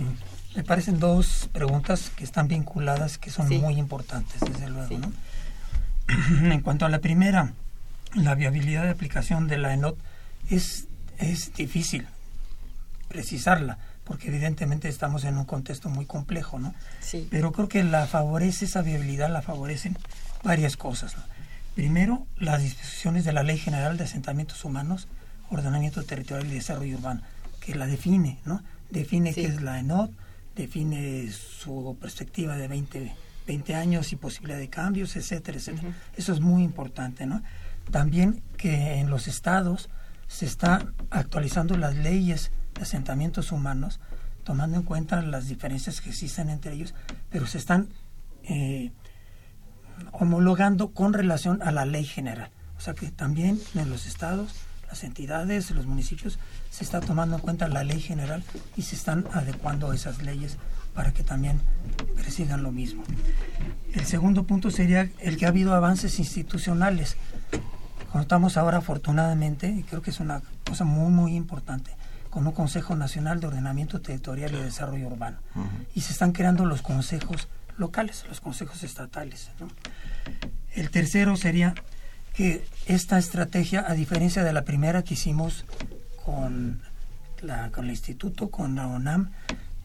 me parecen dos preguntas que están vinculadas, que son muy importantes, desde luego. En cuanto a la primera, la viabilidad de aplicación de la ENOT es, es difícil precisarla porque evidentemente estamos en un contexto muy complejo, ¿no? Sí. Pero creo que la favorece, esa viabilidad la favorecen varias cosas. Primero, las disposiciones de la Ley General de Asentamientos Humanos, Ordenamiento Territorial y Desarrollo Urbano, que la define, ¿no? Define qué es la ENOT, define su perspectiva de 20, 20 años y posibilidad de cambios, etcétera, etcétera. Eso es muy importante, ¿no? También que en los estados se están actualizando las leyes de asentamientos humanos, tomando en cuenta las diferencias que existen entre ellos, pero se están eh, homologando con relación a la ley general. O sea que también en los estados, las entidades, los municipios, se está tomando en cuenta la ley general y se están adecuando esas leyes para que también presidan lo mismo. El segundo punto sería el que ha habido avances institucionales. Contamos ahora afortunadamente, y creo que es una cosa muy, muy importante, con un Consejo Nacional de Ordenamiento Territorial y Desarrollo Urbano. Y se están creando los consejos locales, los consejos estatales. El tercero sería que esta estrategia, a diferencia de la primera que hicimos con, la, con el instituto, con la ONAM,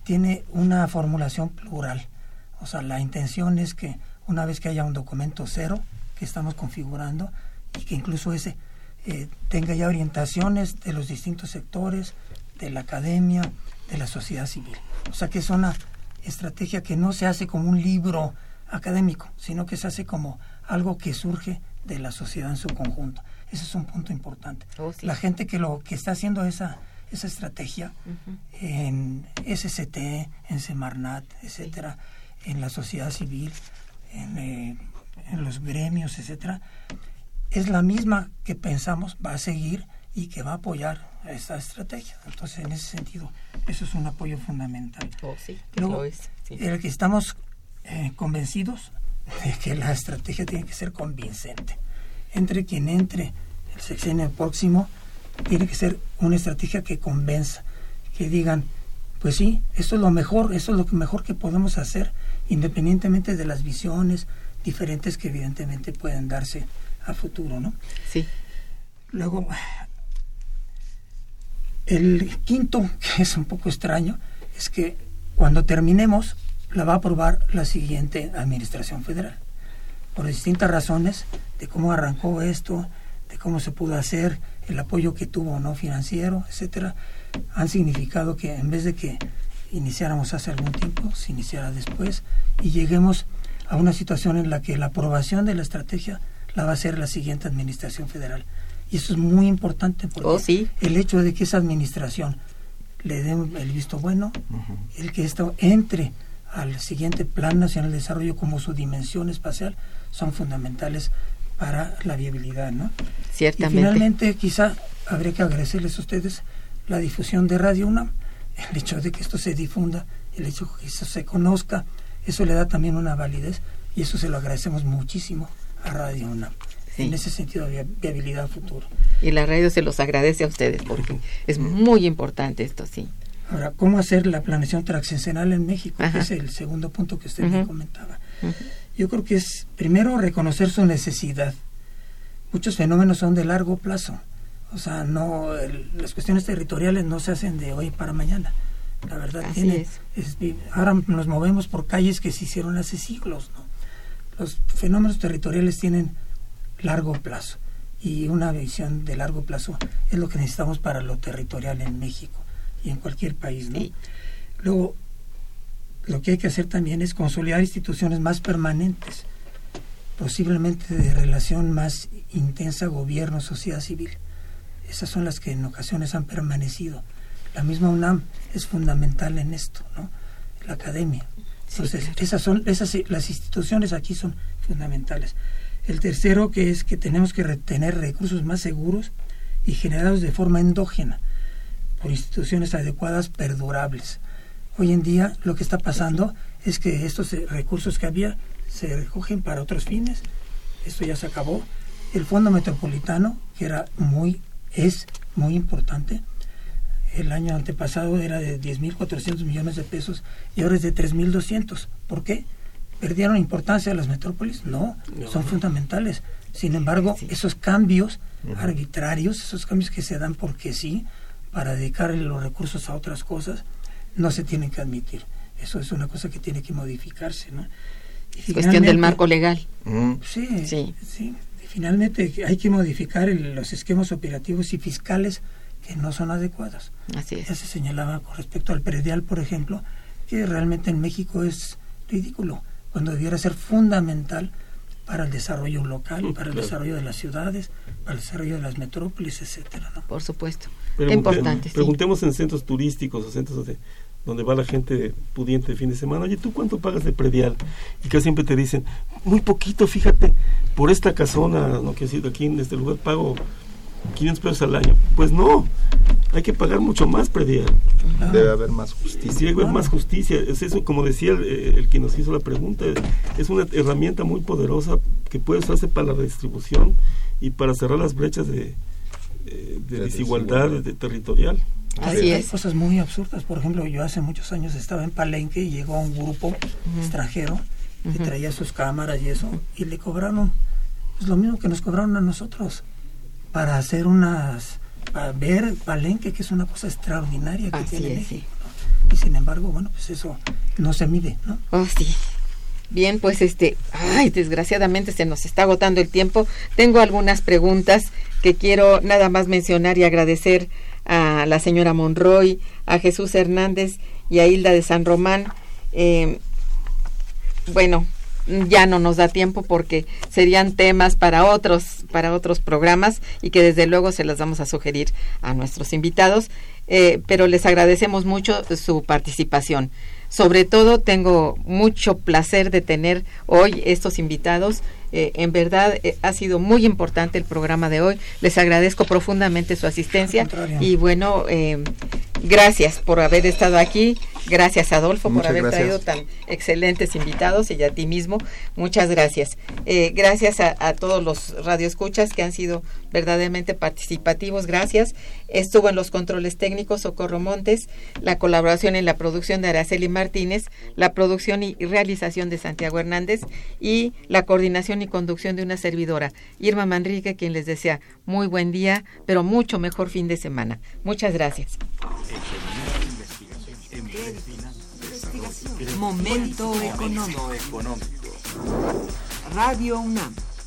tiene una formulación plural. O sea, la intención es que una vez que haya un documento cero que estamos configurando y que incluso ese eh, tenga ya orientaciones de los distintos sectores, de la academia, de la sociedad civil. O sea que es una estrategia que no se hace como un libro académico, sino que se hace como algo que surge de la sociedad en su conjunto. Ese es un punto importante. Oh, la gente que lo que está haciendo esa esa estrategia en SCT, en Semarnat, etcétera, en la sociedad civil, eh, en, los gremios, etcétera, es la misma que pensamos va a seguir y que va a apoyar esta estrategia. Entonces, en ese sentido, eso es un apoyo fundamental. Oh, sí, Luego, el que estamos eh, convencidos de que la estrategia tiene que ser convincente. Entre quien entre el sexenio próximo, tiene que ser una estrategia que convenza, que digan, pues sí, esto es lo mejor, esto es lo mejor que podemos hacer, independientemente de las visiones diferentes que evidentemente pueden darse a futuro, ¿no? Sí. Luego, el quinto, que es un poco extraño, es que cuando terminemos la va a aprobar la siguiente administración federal, por distintas razones de cómo arrancó esto, de cómo se pudo hacer, el apoyo que tuvo no financiero, etcétera, han significado que en vez de que iniciáramos hace algún tiempo, se iniciara después y lleguemos a una situación en la que la aprobación de la estrategia la va a hacer la siguiente administración federal. Y eso es muy importante porque oh, sí. el hecho de que esa administración le dé el visto bueno, el que esto entre al siguiente Plan Nacional de Desarrollo como su dimensión espacial, son fundamentales para la viabilidad, ¿no? Ciertamente. Y finalmente, quizá habría que agradecerles a ustedes la difusión de Radio UNAM, el hecho de que esto se difunda, el hecho de que esto se conozca, eso le da también una validez y eso se lo agradecemos muchísimo a Radio UNAM. En ese sentido, de viabilidad futuro. Y la radio se los agradece a ustedes porque es muy importante esto, sí. Ahora, ¿cómo hacer la planeación transcensional en México? es el segundo punto que usted me comentaba yo creo que es primero reconocer su necesidad. Muchos fenómenos son de largo plazo. O sea, no las cuestiones territoriales no se hacen de hoy para mañana. La verdad tiene es. ahora nos movemos por calles que se hicieron hace siglos, ¿no? Los fenómenos territoriales tienen largo plazo y una visión de largo plazo es lo que necesitamos para lo territorial en México y en cualquier país, ¿no? Luego lo que hay que hacer también es consolidar instituciones más permanentes, posiblemente de relación más intensa gobierno, sociedad civil. Esas son las que en ocasiones han permanecido. La misma UNAM es fundamental en esto, ¿no? La academia. Entonces, esas son esas las instituciones aquí son fundamentales. El tercero que es que tenemos que retener recursos más seguros y generados de forma endógena por instituciones adecuadas perdurables. Hoy en día lo que está pasando es que estos eh, recursos que había se recogen para otros fines. Esto ya se acabó. El Fondo Metropolitano, que era muy, es muy importante, el año antepasado era de 10.400 millones de pesos y ahora es de 3.200. ¿Por qué? ¿Perdieron importancia las metrópolis? No, son fundamentales. Sin embargo, esos cambios arbitrarios, esos cambios que se dan porque sí, para dedicar los recursos a otras cosas, no se tienen que admitir. Eso es una cosa que tiene que modificarse, ¿no? Cuestión del marco legal. Sí, sí, sí. finalmente hay que modificar los esquemas operativos y fiscales que no son adecuados. Así es. Ya se señalaba con respecto al predial, por ejemplo, que realmente en México es ridículo, cuando debiera ser fundamental para el desarrollo local, para el desarrollo de las ciudades, para el desarrollo de las metrópolis, etcétera, ¿no? Por supuesto. Importante. Preguntemos en centros turísticos o centros de donde va la gente pudiente de fin de semana, oye, ¿tú cuánto pagas de predial? Y que siempre te dicen, muy poquito, fíjate, por esta casona, no quiero decir, aquí en este lugar pago 500 pesos al año. Pues no, hay que pagar mucho más predial. Debe haber más justicia. Debe haber más justicia. Es eso, como decía el, el, que nos hizo la pregunta, es una herramienta muy poderosa que puede usarse para la redistribución y para cerrar las brechas de, eh, de, desigualdad, territorial. Hay, cosas muy absurdas. Por ejemplo, yo hace muchos años estaba en Palenque y llegó un grupo extranjero que traía sus cámaras y eso, y le cobraron pues, lo mismo que nos cobraron a nosotros para hacer unas, para ver Palenque, que es una cosa extraordinaria que tiene México. Y sin embargo, bueno, pues eso no se mide, ¿no? Oh, sí. Bien, pues este, ay, desgraciadamente se nos está agotando el tiempo. Tengo algunas preguntas que quiero nada más mencionar y agradecer a la señora Monroy, a Jesús Hernández y a Hilda de San Román. Eh, bueno, ya no nos da tiempo porque serían temas para otros para otros programas y que desde luego se las vamos a sugerir a nuestros invitados eh, pero les agradecemos mucho su participación sobre todo tengo mucho placer de tener hoy estos invitados eh, en verdad eh, ha sido muy importante el programa de hoy. Les agradezco profundamente su asistencia y bueno, eh, gracias por haber estado aquí. Gracias Adolfo por haber traído tan excelentes invitados y a ti mismo. Muchas gracias. gracias a, a, todos los radioescuchas que han sido verdaderamente participativos. Gracias. Estuvo en los controles técnicos Socorro Montes, la colaboración en la producción de Araceli Martínez, la producción y realización de Santiago Hernández y la coordinación y conducción de una servidora, Irma Manrique, quien les desea muy buen día, pero mucho mejor fin de semana. Muchas gracias. Momento económico. Radio UNAM